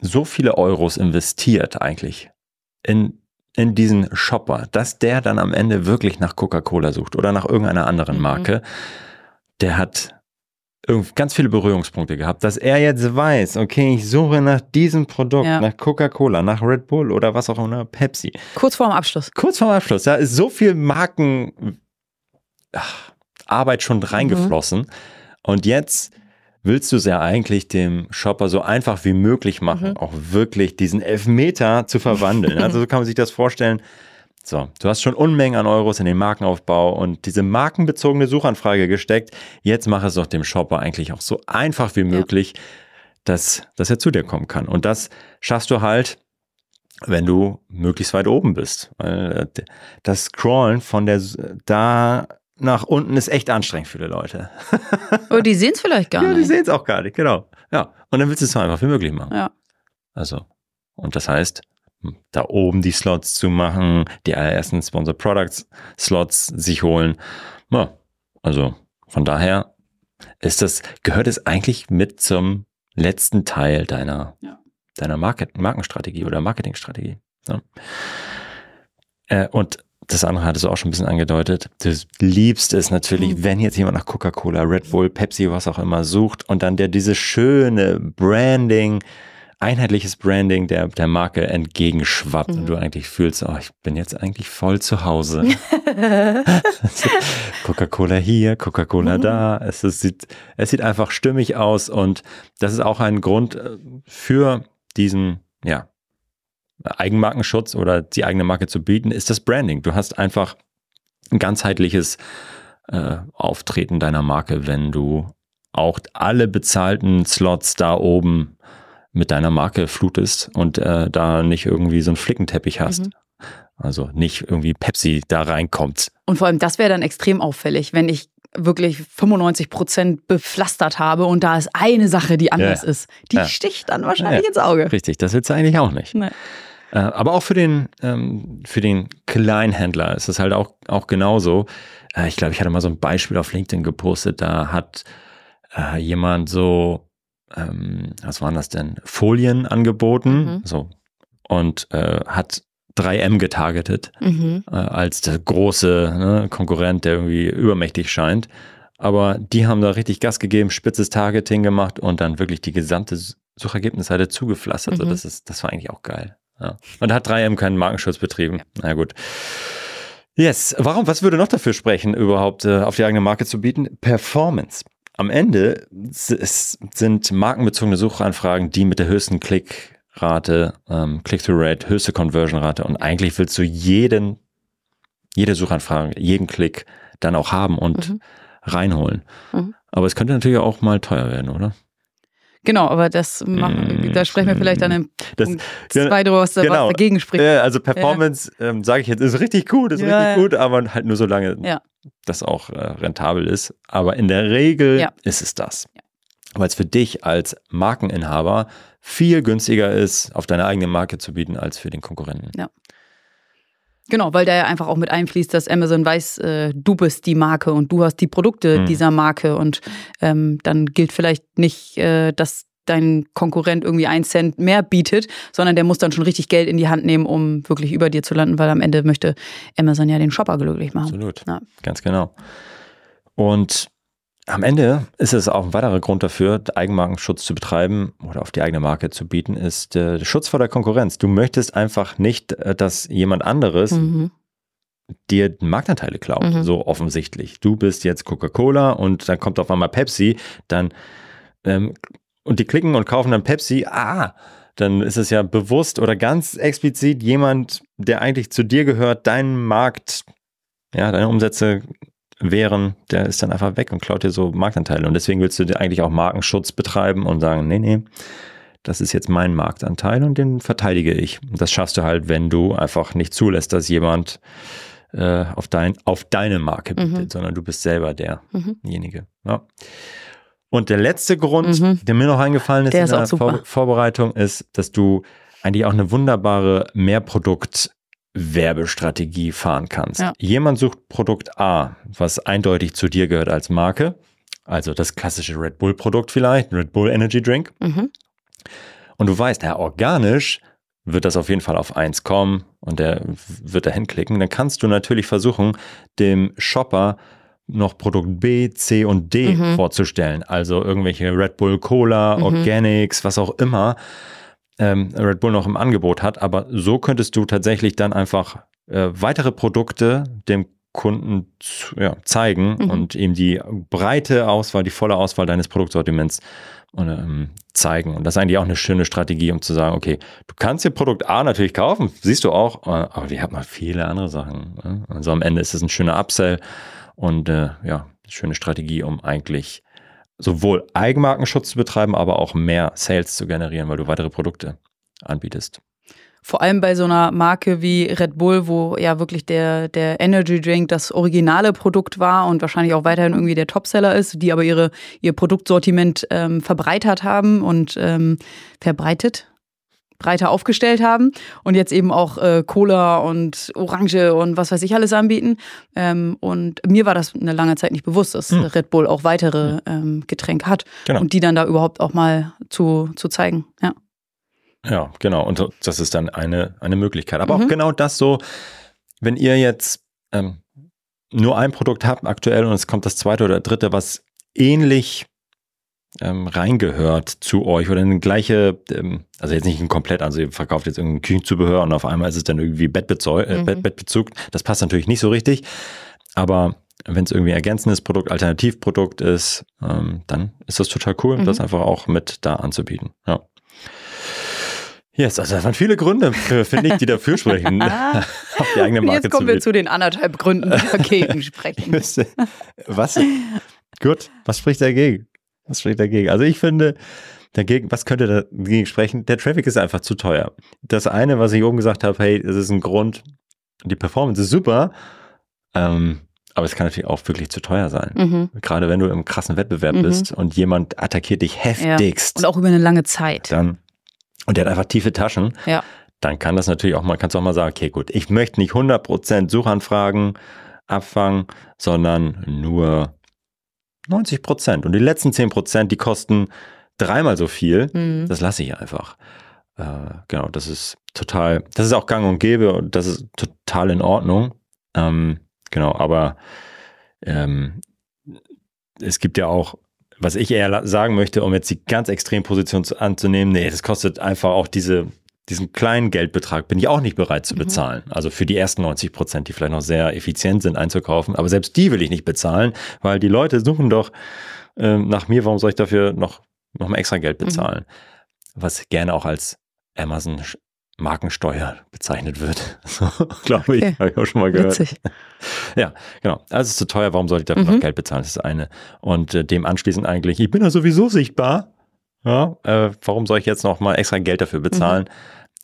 Speaker 1: so viele Euros investiert eigentlich in in diesen Shopper, dass der dann am Ende wirklich nach Coca-Cola sucht oder nach irgendeiner anderen mhm. Marke, der hat ganz viele Berührungspunkte gehabt, dass er jetzt weiß, okay, ich suche nach diesem Produkt, ja. nach Coca-Cola, nach Red Bull oder was auch immer, Pepsi.
Speaker 3: Kurz vorm Abschluss.
Speaker 1: Kurz vorm Abschluss, da ist so viel Markenarbeit schon reingeflossen. Mhm. Und jetzt willst du es ja eigentlich dem Shopper so einfach wie möglich machen, mhm. auch wirklich diesen Elfmeter zu verwandeln. also so kann man sich das vorstellen. So, du hast schon Unmengen an Euros in den Markenaufbau und diese markenbezogene Suchanfrage gesteckt. Jetzt mach es doch dem Shopper eigentlich auch so einfach wie möglich, ja. dass, dass er zu dir kommen kann. Und das schaffst du halt, wenn du möglichst weit oben bist. Äh, das Scrollen von der, da nach unten ist echt anstrengend für die Leute.
Speaker 3: Aber die sehen es vielleicht gar
Speaker 1: ja,
Speaker 3: nicht.
Speaker 1: Ja, die sehen es auch gar nicht, genau. Ja. Und dann willst du es so einfach wie möglich machen.
Speaker 3: Ja.
Speaker 1: Also, und das heißt, da oben die Slots zu machen, die allerersten Sponsor Products Slots sich holen. Ja, also von daher ist das, gehört es eigentlich mit zum letzten Teil deiner, ja. deiner Market, Markenstrategie oder Marketingstrategie. Ja. Äh, und das andere hattest du auch schon ein bisschen angedeutet. Du liebst es natürlich, mhm. wenn jetzt jemand nach Coca-Cola, Red Bull, Pepsi, was auch immer sucht und dann der diese schöne Branding, einheitliches Branding der, der Marke entgegenschwappt mhm. und du eigentlich fühlst, oh, ich bin jetzt eigentlich voll zu Hause. Coca-Cola hier, Coca-Cola mhm. da. Es, es, sieht, es sieht einfach stimmig aus und das ist auch ein Grund äh, für diesen, ja, Eigenmarkenschutz oder die eigene Marke zu bieten, ist das Branding. Du hast einfach ein ganzheitliches äh, Auftreten deiner Marke, wenn du auch alle bezahlten Slots da oben mit deiner Marke flutest und äh, da nicht irgendwie so einen Flickenteppich hast. Mhm. Also nicht irgendwie Pepsi da reinkommt.
Speaker 3: Und vor allem, das wäre dann extrem auffällig, wenn ich wirklich 95 Prozent bepflastert habe und da ist eine Sache, die anders ja. ist. Die ja. sticht dann wahrscheinlich ja. ins Auge.
Speaker 1: Richtig, das willst du eigentlich auch nicht. Nee. Äh, aber auch für den, ähm, für den Kleinhändler ist es halt auch, auch genauso. Äh, ich glaube, ich hatte mal so ein Beispiel auf LinkedIn gepostet, da hat äh, jemand so, ähm, was waren das denn, Folien angeboten, mhm. so, und äh, hat 3M getargetet mhm. äh, als der große ne, Konkurrent, der irgendwie übermächtig scheint. Aber die haben da richtig Gas gegeben, spitzes Targeting gemacht und dann wirklich die gesamte Suchergebnisseite zugepflastert. Mhm. Also das ist, das war eigentlich auch geil. Ja. Und hat 3M keinen Markenschutz betrieben. Na gut. Yes. Warum? Was würde noch dafür sprechen, überhaupt äh, auf die eigene Marke zu bieten? Performance. Am Ende sind markenbezogene Suchanfragen die mit der höchsten Klickrate, ähm, Click-through-Rate, höchste Conversion-Rate. Und eigentlich willst du jeden, jede Suchanfrage, jeden Klick dann auch haben und mhm. reinholen. Mhm. Aber es könnte natürlich auch mal teuer werden, oder?
Speaker 3: Genau, aber das machen, da sprechen wir vielleicht dann im das, Punkt zwei drüber, was, genau. was dagegen spricht.
Speaker 1: also Performance, ja. ähm, sage ich jetzt, ist richtig gut, ist ja, richtig gut, aber halt nur solange ja. das auch äh, rentabel ist. Aber in der Regel ist es das. Weil es für dich als Markeninhaber viel günstiger ist, auf deine eigene Marke zu bieten, als für den Konkurrenten.
Speaker 3: Ja. Genau, weil da ja einfach auch mit einfließt, dass Amazon weiß, äh, du bist die Marke und du hast die Produkte mhm. dieser Marke und ähm, dann gilt vielleicht nicht, äh, dass dein Konkurrent irgendwie einen Cent mehr bietet, sondern der muss dann schon richtig Geld in die Hand nehmen, um wirklich über dir zu landen, weil am Ende möchte Amazon ja den Shopper glücklich machen.
Speaker 1: Absolut, ja. ganz genau. Und am Ende ist es auch ein weiterer Grund dafür, Eigenmarkenschutz zu betreiben oder auf die eigene Marke zu bieten, ist äh, der Schutz vor der Konkurrenz. Du möchtest einfach nicht, äh, dass jemand anderes
Speaker 3: Mhm.
Speaker 1: dir Marktanteile klaut,
Speaker 3: Mhm.
Speaker 1: so offensichtlich. Du bist jetzt Coca-Cola und dann kommt auf einmal Pepsi, dann ähm, und die klicken und kaufen dann Pepsi, ah, dann ist es ja bewusst oder ganz explizit jemand, der eigentlich zu dir gehört, deinen Markt, ja, deine Umsätze wären, der ist dann einfach weg und klaut dir so Marktanteile. Und deswegen willst du dir eigentlich auch Markenschutz betreiben und sagen, nee, nee, das ist jetzt mein Marktanteil und den verteidige ich. Und das schaffst du halt, wenn du einfach nicht zulässt, dass jemand äh, auf, dein, auf deine Marke
Speaker 3: Mhm.
Speaker 1: bietet, sondern du bist selber
Speaker 3: Mhm.
Speaker 1: derjenige. Ja. Und der letzte Grund,
Speaker 3: Mhm.
Speaker 1: der mir noch eingefallen ist
Speaker 3: Der
Speaker 1: in
Speaker 3: ist
Speaker 1: der. Vor Vorbereitung, ist, dass du eigentlich auch eine wunderbare Mehrprodukt-Werbestrategie fahren kannst.
Speaker 3: Ja.
Speaker 1: Jemand sucht Produkt A, was eindeutig zu dir gehört als Marke. Also das klassische Red Bull-Produkt vielleicht, Red Bull Energy Drink.
Speaker 3: Mhm.
Speaker 1: Und du weißt, ja, organisch wird das auf jeden Fall auf eins kommen und der wird da hinklicken. Dann kannst du natürlich versuchen, dem Shopper noch Produkt B, C und D
Speaker 3: Mhm.
Speaker 1: vorzustellen. Also irgendwelche Red Bull Cola,
Speaker 3: Mhm.
Speaker 1: Organics, was auch immer ähm, Red Bull noch im Angebot hat. Aber so könntest du tatsächlich dann einfach äh, weitere Produkte dem Kunden zu, ja, zeigen
Speaker 3: Mhm.
Speaker 1: und ihm die breite Auswahl, die volle Auswahl deines Produktsortiments ähm, zeigen. Und das ist eigentlich auch eine schöne Strategie, um zu sagen, okay, du kannst dir Produkt A natürlich kaufen, siehst du auch, äh, aber wir haben noch viele andere Sachen. ne? Also am Ende ist es ein schöner Upsell und äh, ja, schöne Strategie, um eigentlich sowohl Eigenmarkenschutz zu betreiben, aber auch mehr Sales zu generieren, weil du weitere Produkte anbietest.
Speaker 3: Vor allem bei so einer Marke wie Red Bull, wo ja wirklich der, der Energy Drink das originale Produkt war und wahrscheinlich auch weiterhin irgendwie der Topseller ist, die aber ihre, ihr Produktsortiment ähm, verbreitert haben und ähm, verbreitet, breiter aufgestellt haben und jetzt eben auch äh, Cola und Orange und was weiß ich alles anbieten. Ähm, und mir war das eine lange Zeit nicht bewusst, dass
Speaker 1: Hm.
Speaker 3: Red Bull auch weitere ähm, Getränke hat
Speaker 1: Genau.
Speaker 3: und die dann da überhaupt auch mal zu, zu zeigen. Ja.
Speaker 1: Ja, genau. Und das ist dann eine, eine Möglichkeit. Aber auch
Speaker 3: Mhm.
Speaker 1: genau das so, wenn ihr jetzt ähm, nur ein Produkt habt aktuell und es kommt das zweite oder dritte, was ähnlich ähm, reingehört zu euch oder eine gleiche, ähm, also jetzt nicht ein komplett, also ihr verkauft jetzt irgendein Küchenzubehör und auf einmal ist es dann irgendwie Bettbezeu äh,
Speaker 3: Mhm.
Speaker 1: Bett, Bettbezug. Das passt natürlich nicht so richtig. Aber wenn es irgendwie ergänzendes Produkt, Alternativprodukt ist, ähm, dann ist das total cool,
Speaker 3: Mhm.
Speaker 1: das einfach auch mit da anzubieten. Ja. Yes, also das waren viele Gründe, finde ich, die dafür sprechen, auf die eigene Marke
Speaker 3: jetzt kommen wir zu den anderthalb Gründen, die dagegen sprechen.
Speaker 1: Müsste- Was? Gut, was spricht dagegen? Was spricht dagegen? Also ich finde, dagegen, was könnte dagegen sprechen? Der Traffic ist einfach zu teuer. Das eine, was ich oben gesagt habe, hey, es ist ein Grund, die Performance ist super, ähm, aber es kann natürlich auch wirklich zu teuer sein.
Speaker 3: Mhm.
Speaker 1: Gerade wenn du im krassen Wettbewerb
Speaker 3: Mhm.
Speaker 1: bist und jemand attackiert dich heftigst,
Speaker 3: Und auch über eine lange Zeit.
Speaker 1: dann und der hat einfach tiefe Taschen,
Speaker 3: Ja.
Speaker 1: dann kann das natürlich auch mal, kannst du auch mal sagen, okay, gut, ich möchte nicht 100% Suchanfragen abfangen, sondern nur 90%. Und die letzten 10%, die kosten dreimal so viel.
Speaker 3: Mhm.
Speaker 1: Das lasse ich einfach. Äh, genau, das ist total, das ist auch gang und gäbe und das ist total in Ordnung. Ähm, genau, aber ähm, es gibt ja auch, was ich eher sagen möchte, um jetzt die ganz Extremposition zu, anzunehmen, nee, das kostet einfach auch diese, diesen kleinen Geldbetrag, bin ich auch nicht bereit zu
Speaker 3: Mhm.
Speaker 1: bezahlen. Also für die ersten 90 Prozent, die vielleicht noch sehr effizient sind einzukaufen, aber selbst die will ich nicht bezahlen, weil die Leute suchen doch ähm, nach mir, warum soll ich dafür noch, noch mal extra Geld
Speaker 3: Mhm.
Speaker 1: bezahlen? Was gerne auch als Amazon Markensteuer bezeichnet wird. So, glaube ich,
Speaker 3: Okay.
Speaker 1: habe ich auch schon mal gehört.
Speaker 3: Witzig.
Speaker 1: Ja, genau. Also es ist zu teuer, warum sollte ich dafür
Speaker 3: Mhm.
Speaker 1: noch Geld bezahlen? Das ist das eine. Und äh, dem anschließend eigentlich, ich bin ja sowieso sichtbar. Ja, äh, warum soll ich jetzt noch mal extra Geld dafür bezahlen?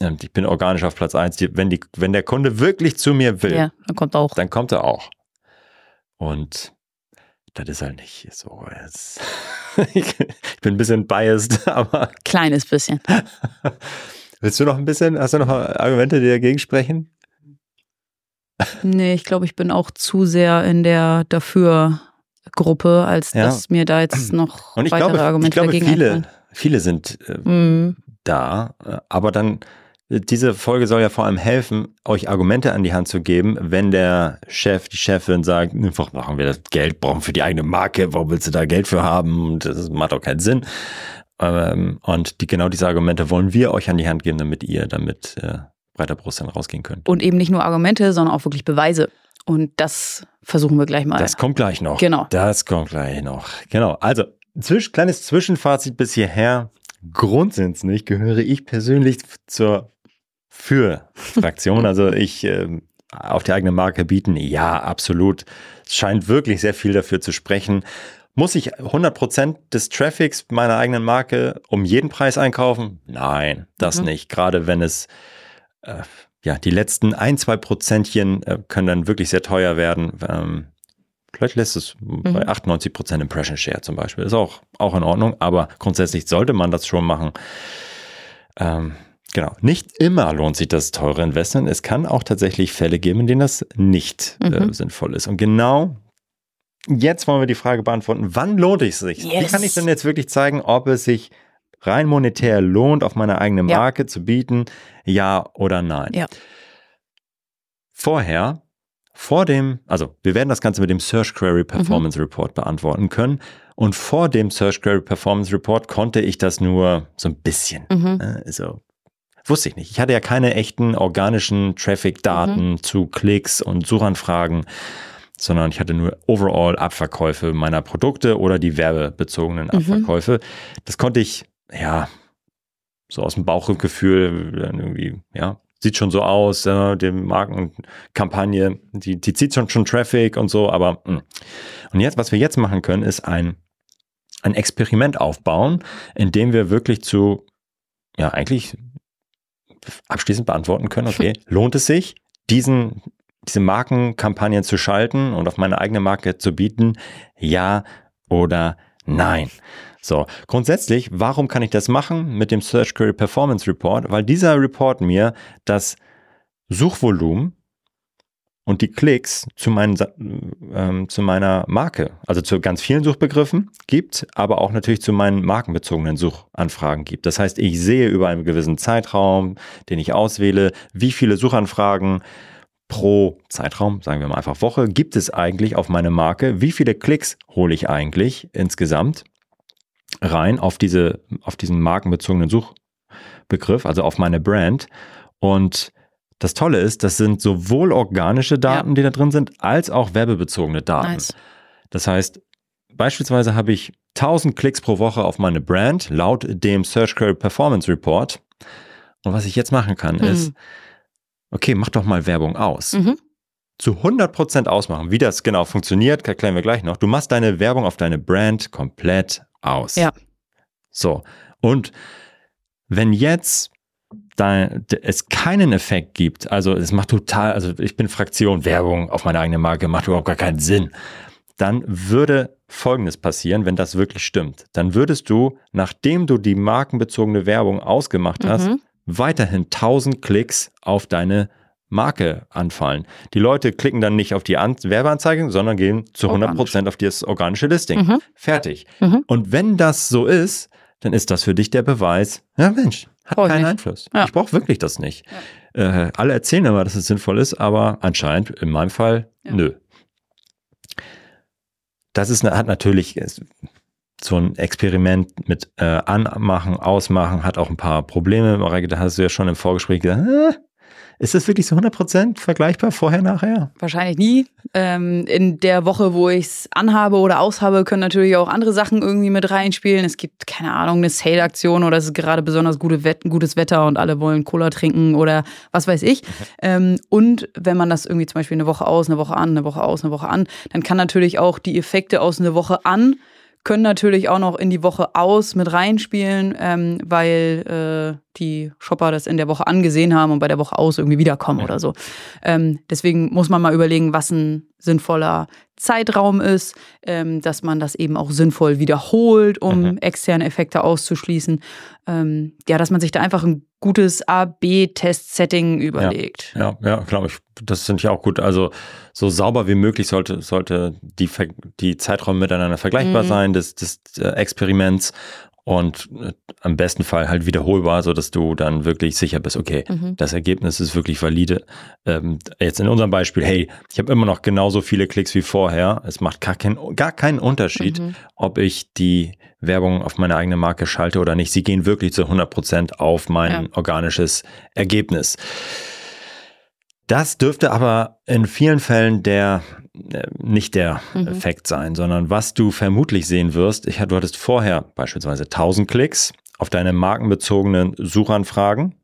Speaker 1: Ähm, ich bin organisch auf Platz eins. Die, wenn, die, wenn der Kunde wirklich zu mir will,
Speaker 3: Ja, dann kommt auch.
Speaker 1: dann kommt er auch. Und das ist halt nicht so. Ich bin ein bisschen biased, aber
Speaker 3: Kleines bisschen.
Speaker 1: willst du noch ein bisschen, hast du noch Argumente, die dagegen sprechen?
Speaker 3: Nee, ich glaube, ich bin auch zu sehr in der Dafür-Gruppe, als
Speaker 1: Ja.
Speaker 3: dass mir da jetzt noch
Speaker 1: ich
Speaker 3: weitere
Speaker 1: glaube, ich
Speaker 3: Argumente
Speaker 1: glaube
Speaker 3: dagegen
Speaker 1: viele,
Speaker 3: einfallen.
Speaker 1: Viele sind äh,
Speaker 3: Mhm.
Speaker 1: da, äh, aber dann diese Folge soll ja vor allem helfen, euch Argumente an die Hand zu geben, wenn der Chef, die Chefin sagt, einfach machen wir das Geld, brauchen für die eigene Marke, warum willst du da Geld für haben? Das macht auch keinen Sinn. Ähm, und die, genau diese Argumente wollen wir euch an die Hand geben, damit ihr damit äh, breiter Brust dann rausgehen könnt.
Speaker 3: Und eben nicht nur Argumente, sondern auch wirklich Beweise. Und das versuchen wir gleich mal.
Speaker 1: Das kommt gleich noch.
Speaker 3: Genau.
Speaker 1: Das kommt gleich noch. Genau. Also, zwisch, kleines Zwischenfazit bis hierher. Grundsätzlich gehöre ich persönlich zur Für-Fraktion. also ich äh, auf die eigene Marke bieten, ja, absolut. Es scheint wirklich sehr viel dafür zu sprechen. Muss ich 100% des Traffics meiner eigenen Marke um jeden Preis einkaufen? Nein, das mhm. nicht. Gerade wenn es äh, ja, die letzten ein, zwei Prozentchen äh, können dann wirklich sehr teuer werden. Ähm, vielleicht lässt es mhm. bei 98 Prozent Impression Share zum Beispiel. Ist auch, auch in Ordnung, aber grundsätzlich sollte man das schon machen. Ähm, genau. Nicht immer lohnt sich das teure Investment. Es kann auch tatsächlich Fälle geben, in denen das nicht äh, mhm. äh, sinnvoll ist. Und genau jetzt wollen wir die Frage beantworten, wann lohnt es sich? Yes. Wie kann ich denn jetzt wirklich zeigen, ob es sich rein monetär lohnt, auf meine eigene Marke ja. zu bieten, ja oder nein.
Speaker 3: Ja.
Speaker 1: Vorher, vor dem, also wir werden das Ganze mit dem Search Query Performance mhm. Report beantworten können. Und vor dem Search Query Performance Report konnte ich das nur so ein bisschen. Mhm. Also wusste ich nicht. Ich hatte ja keine echten organischen Traffic-Daten mhm. zu Klicks und Suchanfragen sondern ich hatte nur overall Abverkäufe meiner Produkte oder die werbebezogenen mhm. Abverkäufe. Mhm. Das konnte ich ja, so aus dem Bauchgefühl, irgendwie, ja, sieht schon so aus, äh, die Markenkampagne, die, die zieht schon, schon Traffic und so, aber mh. Hm. und jetzt, was wir jetzt machen können, ist ein, ein Experiment aufbauen, in dem wir wirklich zu, ja, eigentlich abschließend beantworten können, okay, lohnt es sich, diesen, diese Markenkampagnen zu schalten und auf meine eigene Marke zu bieten, ja oder nein. So, grundsätzlich, warum kann ich das machen mit dem Search Query Performance Report? Weil dieser Report mir das Suchvolumen und die Klicks zu, meinen, ähm, zu meiner Marke, also zu ganz vielen Suchbegriffen gibt, aber auch natürlich zu meinen markenbezogenen Suchanfragen gibt. Das heißt, ich sehe über einen gewissen Zeitraum, den ich auswähle, wie viele Suchanfragen pro Zeitraum, sagen wir mal einfach Woche, gibt es eigentlich auf meine Marke, wie viele Klicks hole ich eigentlich insgesamt rein auf diese, auf diesen markenbezogenen Suchbegriff, also auf meine Brand. Und das Tolle ist, das sind sowohl organische Daten, ja. die da drin sind, als auch werbebezogene Daten. Nice. Das heißt, beispielsweise habe ich 1000 Klicks pro Woche auf meine Brand laut dem Search Query Performance Report. Und was ich jetzt machen kann, mhm. ist, okay, mach doch mal Werbung aus. Mhm. Zu 100% ausmachen. Wie das genau funktioniert, erklären wir gleich noch. Du machst deine Werbung auf deine Brand komplett aus.
Speaker 3: Ja.
Speaker 1: So. Und wenn jetzt da es keinen Effekt gibt, also es macht total, also ich bin Fraktion Werbung auf meine eigene Marke, macht überhaupt gar keinen Sinn, dann würde Folgendes passieren, wenn das wirklich stimmt. Dann würdest du, nachdem du die markenbezogene Werbung ausgemacht hast, mhm. weiterhin 1000 Klicks auf deine Marke anfallen. Die Leute klicken dann nicht auf die An Werbeanzeige, sondern gehen zu 100 Prozent auf das organische Listing. Mhm. Fertig. Mhm. Und wenn das so ist, dann ist das für dich der Beweis, ja Mensch, hat Brauch keinen Einfluss. Ja. Ich brauche wirklich das nicht. Ja. Äh, alle erzählen immer, dass es sinnvoll ist, aber anscheinend in meinem Fall, ja. nö. Das ist, hat natürlich so ein Experiment mit äh, Anmachen, Ausmachen, hat auch ein paar Probleme. Mareike, da hast du ja schon im Vorgespräch gesagt, äh, ist das wirklich so 100% vergleichbar vorher, nachher?
Speaker 3: Wahrscheinlich nie. Ähm, in der Woche, wo ich es anhabe oder aushabe, können natürlich auch andere Sachen irgendwie mit reinspielen. Es gibt, keine Ahnung, eine Sale-Aktion oder es ist gerade besonders gute Wett gutes Wetter und alle wollen Cola trinken oder was weiß ich. Ähm, und wenn man das irgendwie zum Beispiel eine Woche aus, eine Woche an, eine Woche aus, eine Woche an, dann kann natürlich auch die Effekte aus einer Woche an können natürlich auch noch in die Woche aus mit reinspielen, ähm, weil äh, die Shopper das in der Woche angesehen haben und bei der Woche aus irgendwie wiederkommen ja. oder so. Ähm, deswegen muss man mal überlegen, was ein sinnvoller Zeitraum ist, ähm, dass man das eben auch sinnvoll wiederholt, um mhm. externe Effekte auszuschließen. Ähm, ja, dass man sich da einfach ein gutes A-B-Test-Setting überlegt.
Speaker 1: Ja, ja, ja glaube ich. Das finde ich auch gut. Also so sauber wie möglich sollte, sollte die, die Zeiträume miteinander vergleichbar mhm. sein des, des äh, Experiments und äh, am besten Fall halt wiederholbar, so dass du dann wirklich sicher bist, okay,
Speaker 3: Mhm.
Speaker 1: das Ergebnis ist wirklich valide. Ähm, jetzt in unserem Beispiel, hey, ich habe immer noch genauso viele Klicks wie vorher. Es macht gar, kein, gar keinen Unterschied,
Speaker 3: Mhm.
Speaker 1: ob ich die Werbung auf meine eigene Marke schalte oder nicht. Sie gehen wirklich zu 100 Prozent auf mein
Speaker 3: Ja.
Speaker 1: organisches Ergebnis. Das dürfte aber in vielen Fällen der nicht der
Speaker 3: Mhm.
Speaker 1: Effekt sein, sondern was du vermutlich sehen wirst. Ich, du hattest vorher beispielsweise 1000 Klicks auf deine markenbezogenen Suchanfragen,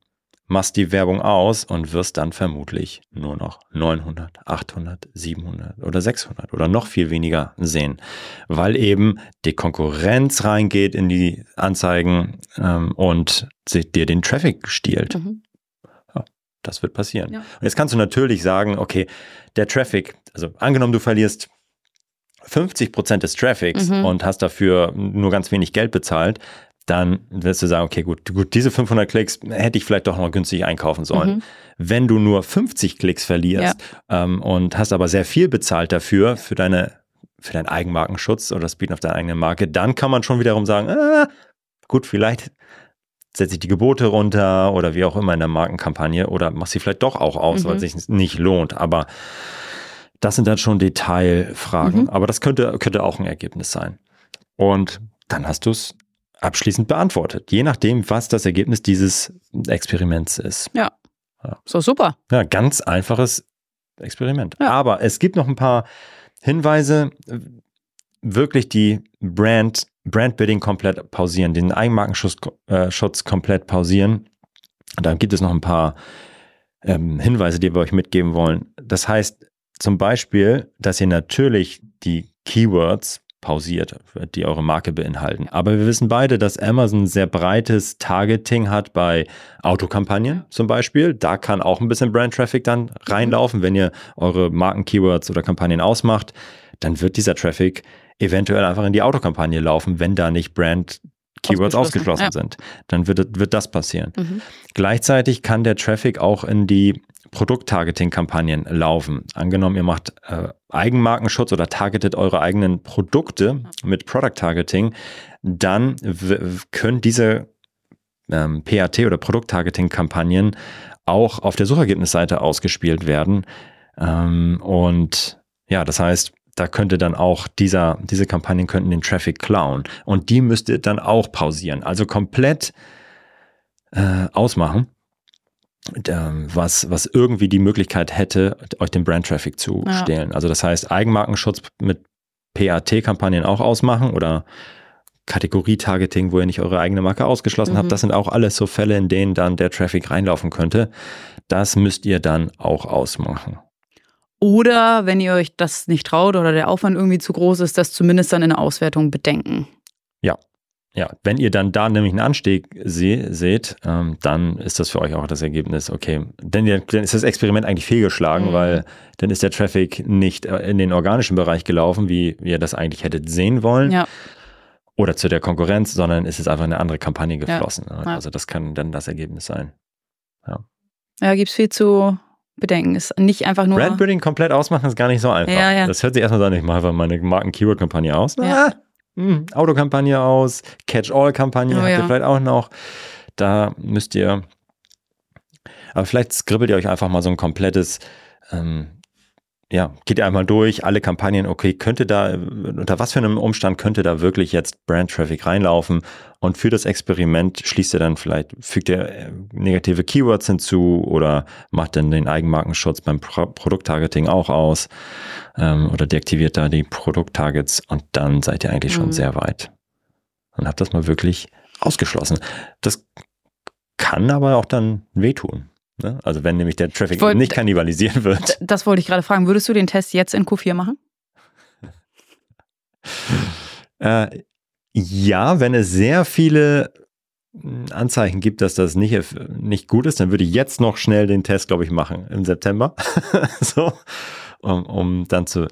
Speaker 1: machst die Werbung aus und wirst dann vermutlich nur noch 900, 800, 700 oder 600 oder noch viel weniger sehen, weil eben die Konkurrenz reingeht in die Anzeigen ähm, und dir den Traffic stiehlt.
Speaker 3: Mhm.
Speaker 1: Das wird passieren.
Speaker 3: Ja.
Speaker 1: Und jetzt kannst du natürlich sagen, okay, der Traffic, also angenommen, du verlierst 50 Prozent des Traffics
Speaker 3: Mhm.
Speaker 1: und hast dafür nur ganz wenig Geld bezahlt, dann wirst du sagen, okay, gut, gut, diese 500 Klicks hätte ich vielleicht doch noch günstig einkaufen sollen.
Speaker 3: Mhm.
Speaker 1: Wenn du nur 50 Klicks verlierst ähm, und hast aber sehr viel bezahlt dafür, für deine, für deinen Eigenmarkenschutz oder das Bieten auf deine eigene Marke, dann kann man schon wiederum sagen, ah, gut, vielleicht setze ich die Gebote runter oder wie auch immer in der Markenkampagne oder mach sie vielleicht doch auch aus,
Speaker 3: Mhm.
Speaker 1: weil es sich nicht lohnt. Aber das sind dann schon Detailfragen.
Speaker 3: Mhm.
Speaker 1: Aber das könnte, könnte auch ein Ergebnis sein. Und dann hast du es abschließend beantwortet, je nachdem, was das Ergebnis dieses Experiments ist.
Speaker 3: So super.
Speaker 1: Ja, ganz einfaches Experiment.
Speaker 3: Ja.
Speaker 1: Aber es gibt noch ein paar Hinweise, äh, wirklich die Brand, Brandbidding komplett pausieren, den Eigenmarkenschutz äh, komplett pausieren. Da gibt es noch ein paar ähm, Hinweise, die wir euch mitgeben wollen. Das heißt zum Beispiel, dass ihr natürlich die Keywords pausiert, die eure Marke beinhalten. Aber wir wissen beide, dass Amazon sehr breites Targeting hat bei Autokampagnen zum Beispiel. Da kann auch ein bisschen Brand Traffic dann reinlaufen. Wenn ihr eure Marken-Keywords oder Kampagnen ausmacht, dann wird dieser Traffic eventuell einfach in die Autokampagne laufen, wenn da nicht Brand Keywords
Speaker 3: Ausgeschlossen,
Speaker 1: ausgeschlossen
Speaker 3: ja.
Speaker 1: sind. Dann wird, wird das passieren.
Speaker 3: Mhm.
Speaker 1: Gleichzeitig kann der Traffic auch in die Produkt-Targeting-Kampagnen laufen. Angenommen, ihr macht äh, Eigenmarkenschutz oder targetet eure eigenen Produkte mit Product-Targeting, dann w- w- können diese ähm, PAT oder Produkt-Targeting-Kampagnen auch auf der Suchergebnisseite ausgespielt werden. Ähm, und ja, das heißt, da könnte dann auch dieser, diese Kampagnen könnten den Traffic klauen. Und die müsst ihr dann auch pausieren. Also komplett äh, ausmachen, ähm, was, was irgendwie die Möglichkeit hätte, euch den Brand-Traffic zu
Speaker 3: Ja.
Speaker 1: stehlen. Also das heißt, Eigenmarkenschutz mit PAT-Kampagnen auch ausmachen oder Kategorie-Targeting, wo ihr nicht eure eigene Marke ausgeschlossen
Speaker 3: Mhm.
Speaker 1: habt. Das sind auch alles so Fälle, in denen dann der Traffic reinlaufen könnte. Das müsst ihr dann auch ausmachen.
Speaker 3: Oder wenn ihr euch das nicht traut oder der Aufwand irgendwie zu groß ist, das zumindest dann in der Auswertung bedenken.
Speaker 1: Ja, wenn ihr dann da nämlich einen Anstieg se seht, ähm, dann ist das für euch auch das Ergebnis, okay. Denn dann ist das Experiment eigentlich fehlgeschlagen,
Speaker 3: Mhm.
Speaker 1: weil dann ist der Traffic nicht äh, in den organischen Bereich gelaufen, wie ihr das eigentlich hättet sehen wollen.
Speaker 3: Ja.
Speaker 1: Oder zu der Konkurrenz, sondern ist es einfach in eine andere Kampagne
Speaker 3: Ja.
Speaker 1: geflossen.
Speaker 3: Ja.
Speaker 1: Also das kann dann das Ergebnis sein.
Speaker 3: Ja, gibt's viel zu bedenken. Ist nicht einfach nur.
Speaker 1: Brandbuilding komplett ausmachen ist gar nicht so einfach.
Speaker 3: Ja, ja.
Speaker 1: Das hört sich erstmal so an, ich mache einfach meine Marken-Keyword-Kampagne aus.
Speaker 3: Ja.
Speaker 1: Ah, hm, Autokampagne aus, Catch-all-Kampagne
Speaker 3: Oh,
Speaker 1: habt ihr vielleicht auch noch. Da müsst ihr, aber vielleicht skribbelt ihr euch einfach mal so ein komplettes, ähm, ja, geht ihr einmal durch, alle Kampagnen, okay, könnte da, unter was für einem Umstand könnte da wirklich jetzt Brand-Traffic reinlaufen? Und für das Experiment schließt ihr dann vielleicht, fügt ihr äh, negative Keywords hinzu oder macht dann den Eigenmarkenschutz beim Pro Produkttargeting auch aus ähm, oder deaktiviert da die Produkttargets und dann seid ihr eigentlich schon
Speaker 3: Mhm.
Speaker 1: sehr weit. Und habt das mal wirklich ausgeschlossen. Das kann aber auch dann wehtun. Ne? Also wenn nämlich der Traffic
Speaker 3: wollt-
Speaker 1: nicht kannibalisieren wird.
Speaker 3: Das wollte ich gerade fragen. Würdest du den Test jetzt in Q4 machen?
Speaker 1: Äh, ja, wenn es sehr viele mh, Anzeichen gibt, dass das nicht, nicht gut ist, dann würde ich jetzt noch schnell den Test, glaube ich, machen im September. so, um, um dann zu,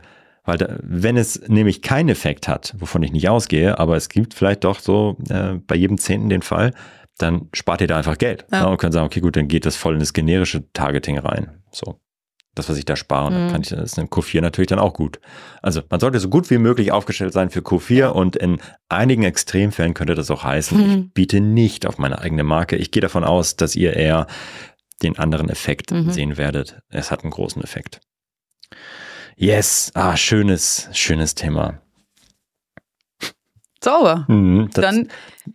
Speaker 1: weil da, wenn es nämlich keinen Effekt hat, wovon ich nicht ausgehe, aber es gibt vielleicht doch so äh, bei jedem Zehnten den Fall, dann spart ihr da einfach Geld.
Speaker 3: Ja.
Speaker 1: Und könnt sagen, okay, gut, dann geht das voll in das generische Targeting rein. So. das, was ich da spare. Und dann kann ich das ist in Q4 natürlich dann auch gut. Also man sollte so gut wie möglich aufgestellt sein für Q4 und in einigen Extremfällen könnte das auch heißen, ich biete nicht auf meine eigene Marke. Ich gehe davon aus, dass ihr eher den anderen Effekt sehen werdet. Es hat einen großen Effekt. Yes, ah, schönes, schönes Thema.
Speaker 3: Sauber.
Speaker 1: Mhm, das,
Speaker 3: Dann,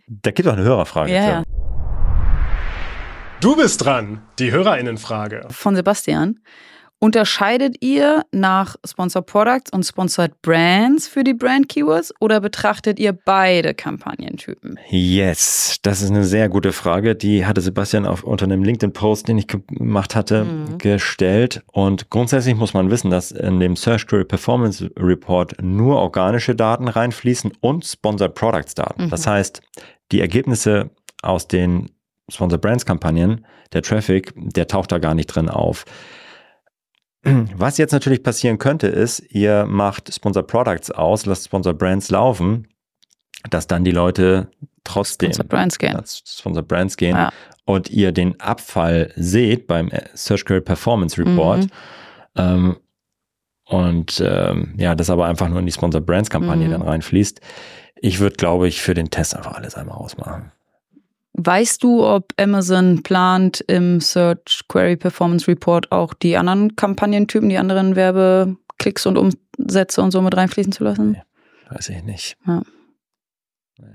Speaker 1: da gibt auch eine Hörerfrage.
Speaker 3: ja, ja.
Speaker 4: Du bist dran. Die Hörerinnenfrage.
Speaker 3: Von Sebastian. Unterscheidet ihr nach Sponsored Products und Sponsored Brands für die Brand Keywords oder betrachtet ihr beide Kampagnentypen?
Speaker 1: Yes, das ist eine sehr gute Frage. Die hatte Sebastian auf, unter einem LinkedIn-Post, den ich gemacht hatte, gestellt. Und grundsätzlich muss man wissen, dass in dem Search Query Performance Report nur organische Daten reinfließen und Sponsored Products Daten. Das heißt, die Ergebnisse aus den Sponsored Brands Kampagnen, der Traffic, der taucht da gar nicht drin auf. Was jetzt natürlich passieren könnte, ist, ihr macht Sponsored Products aus, lasst Sponsored Brands laufen, dass dann die Leute trotzdem
Speaker 3: Sponsored Brands gehen.
Speaker 1: als Sponsored Brands gehen
Speaker 3: Ja.
Speaker 1: und ihr den Abfall seht beim Search Query Performance Report.
Speaker 3: Mhm.
Speaker 1: Ähm, und ähm, ja, das aber einfach nur in die Sponsored Brands Kampagne
Speaker 3: Mhm.
Speaker 1: dann reinfließt. Ich würde, glaube ich, für den Test einfach alles einmal ausmachen.
Speaker 3: Weißt du, ob Amazon plant, im Search Query Performance Report auch die anderen Kampagnentypen, die anderen Werbeklicks und Umsätze und so mit reinfließen zu lassen?
Speaker 1: Weiß ich nicht.
Speaker 3: Ja.
Speaker 1: Nee.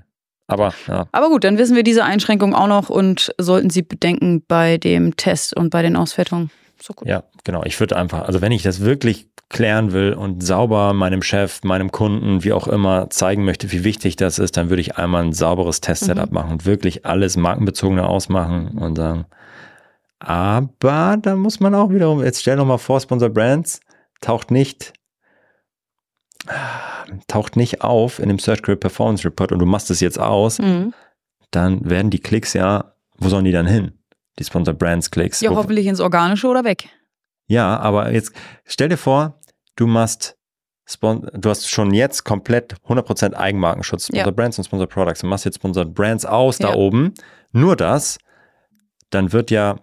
Speaker 1: Aber ja,
Speaker 3: Aber gut, dann wissen wir diese Einschränkung auch noch und sollten sie bedenken bei dem Test und bei den Auswertungen. So.
Speaker 1: Ja, genau. Ich würde einfach, also wenn ich das wirklich klären will und sauber meinem Chef, meinem Kunden, wie auch immer, zeigen möchte, wie wichtig das ist, dann würde ich einmal ein sauberes Test-Setup machen und wirklich alles markenbezogene ausmachen und sagen. Aber da muss man auch wiederum, jetzt stell noch mal vor, Sponsor Brands taucht nicht, taucht nicht auf in dem Search Query Performance Report und du machst es jetzt aus,
Speaker 3: Mhm.
Speaker 1: dann werden die Klicks ja, wo sollen die dann hin? Die Sponsor Brands Klicks.
Speaker 3: Ja, hoffentlich ins Organische oder weg.
Speaker 1: Ja, aber jetzt stell dir vor, du machst du hast schon jetzt komplett 100% Eigenmarkenschutz, Sponsor
Speaker 3: Ja.
Speaker 1: Brands und Sponsor Products. Du machst jetzt Sponsor Brands aus da
Speaker 3: Ja.
Speaker 1: oben. Nur das, dann wird ja,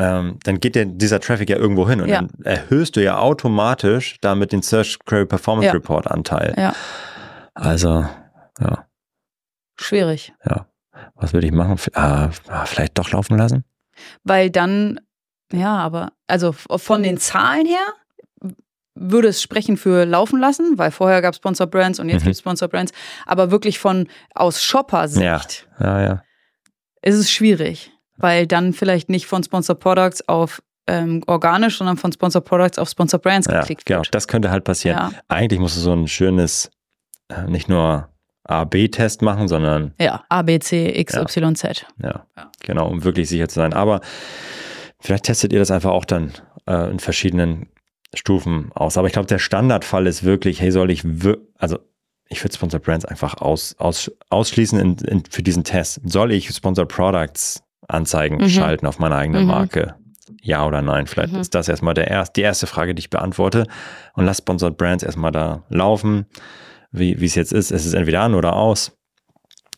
Speaker 1: ähm, dann geht ja dieser Traffic ja irgendwo hin und
Speaker 3: Ja.
Speaker 1: dann erhöhst du ja automatisch damit den Search Query Performance. Report Anteil.
Speaker 3: Ja.
Speaker 1: Also, ja,
Speaker 3: Schwierig.
Speaker 1: ja. Was würde ich machen? Ah, ah, vielleicht doch laufen lassen?
Speaker 3: Weil dann, ja, aber, also von den Zahlen her würde es sprechen für laufen lassen, weil vorher gab es Sponsor Brands und jetzt
Speaker 1: Mhm.
Speaker 3: gibt es Sponsor Brands. Aber wirklich von aus Shopper-Sicht
Speaker 1: Ja, ja, ja.
Speaker 3: ist es schwierig, weil dann vielleicht nicht von Sponsor Products auf ähm, organisch, sondern von Sponsor Products auf Sponsor Brands
Speaker 1: Ja,
Speaker 3: geklickt
Speaker 1: genau.
Speaker 3: wird.
Speaker 1: Das könnte halt passieren. Eigentlich musst du so ein schönes, äh, nicht nur A-B-Test machen, sondern
Speaker 3: Ja, A, B, C, X. Y, Z.
Speaker 1: Ja. genau, um wirklich sicher zu sein. Aber vielleicht testet ihr das einfach auch dann äh, in verschiedenen Stufen aus. Aber ich glaube, der Standardfall ist wirklich, hey, soll ich, also ich würde Sponsor Brands einfach aus, aus, ausschließen in, in, für diesen Test. Soll ich Sponsor Products Anzeigen
Speaker 3: Mhm.
Speaker 1: schalten auf meine eigene
Speaker 3: Mhm.
Speaker 1: Marke? Ja oder nein? Vielleicht
Speaker 3: Mhm.
Speaker 1: ist das erstmal der erst, die erste Frage, die ich beantworte. Und lass Sponsored Brands erstmal da laufen, wie wie es jetzt ist. Es ist entweder an oder aus,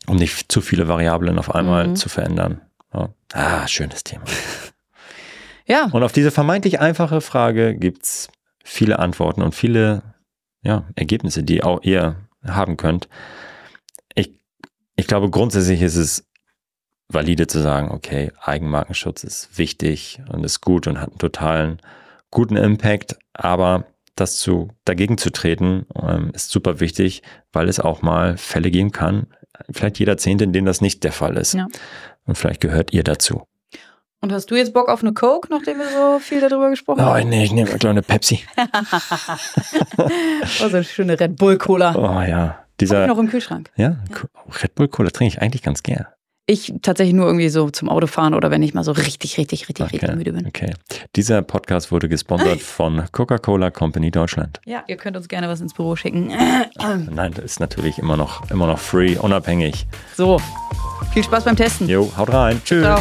Speaker 1: um nicht zu viele Variablen auf einmal
Speaker 3: Mhm.
Speaker 1: zu verändern. Ja. Ah, schönes Thema.
Speaker 3: Ja,
Speaker 1: Und auf diese vermeintlich einfache Frage gibt's viele Antworten und viele ja, Ergebnisse, die auch ihr haben könnt. Ich, ich glaube, grundsätzlich ist es valide zu sagen, okay, Eigenmarkenschutz ist wichtig und ist gut und hat einen totalen guten Impact, aber das zu, dagegen zu treten, ähm, ist super wichtig, weil es auch mal Fälle geben kann, vielleicht jeder Zehnte, in denen das nicht der Fall ist.
Speaker 3: Ja.
Speaker 1: Und vielleicht gehört ihr dazu.
Speaker 3: Und hast du jetzt Bock auf eine Coke, nachdem wir so viel darüber gesprochen
Speaker 1: Oh,
Speaker 3: haben?
Speaker 1: nee, ich nehme gleich eine Pepsi.
Speaker 3: Oh, so eine schöne Red Bull Cola.
Speaker 1: Oh ja,
Speaker 3: Hab ich
Speaker 1: dieser
Speaker 3: noch im Kühlschrank.
Speaker 1: ja, Red Bull Cola trinke ich eigentlich ganz gern.
Speaker 3: Ich tatsächlich nur irgendwie so zum Autofahren oder wenn ich mal so richtig, richtig, richtig, richtig
Speaker 1: Okay,
Speaker 3: müde bin.
Speaker 1: okay. Dieser Podcast wurde gesponsert von Coca-Cola Company Deutschland.
Speaker 3: Ja, ihr könnt uns gerne was ins Büro schicken.
Speaker 1: Nein, das ist natürlich immer noch immer noch free, unabhängig.
Speaker 3: So, viel Spaß beim Testen.
Speaker 1: Jo, haut rein. Tschüss.
Speaker 3: Ciao.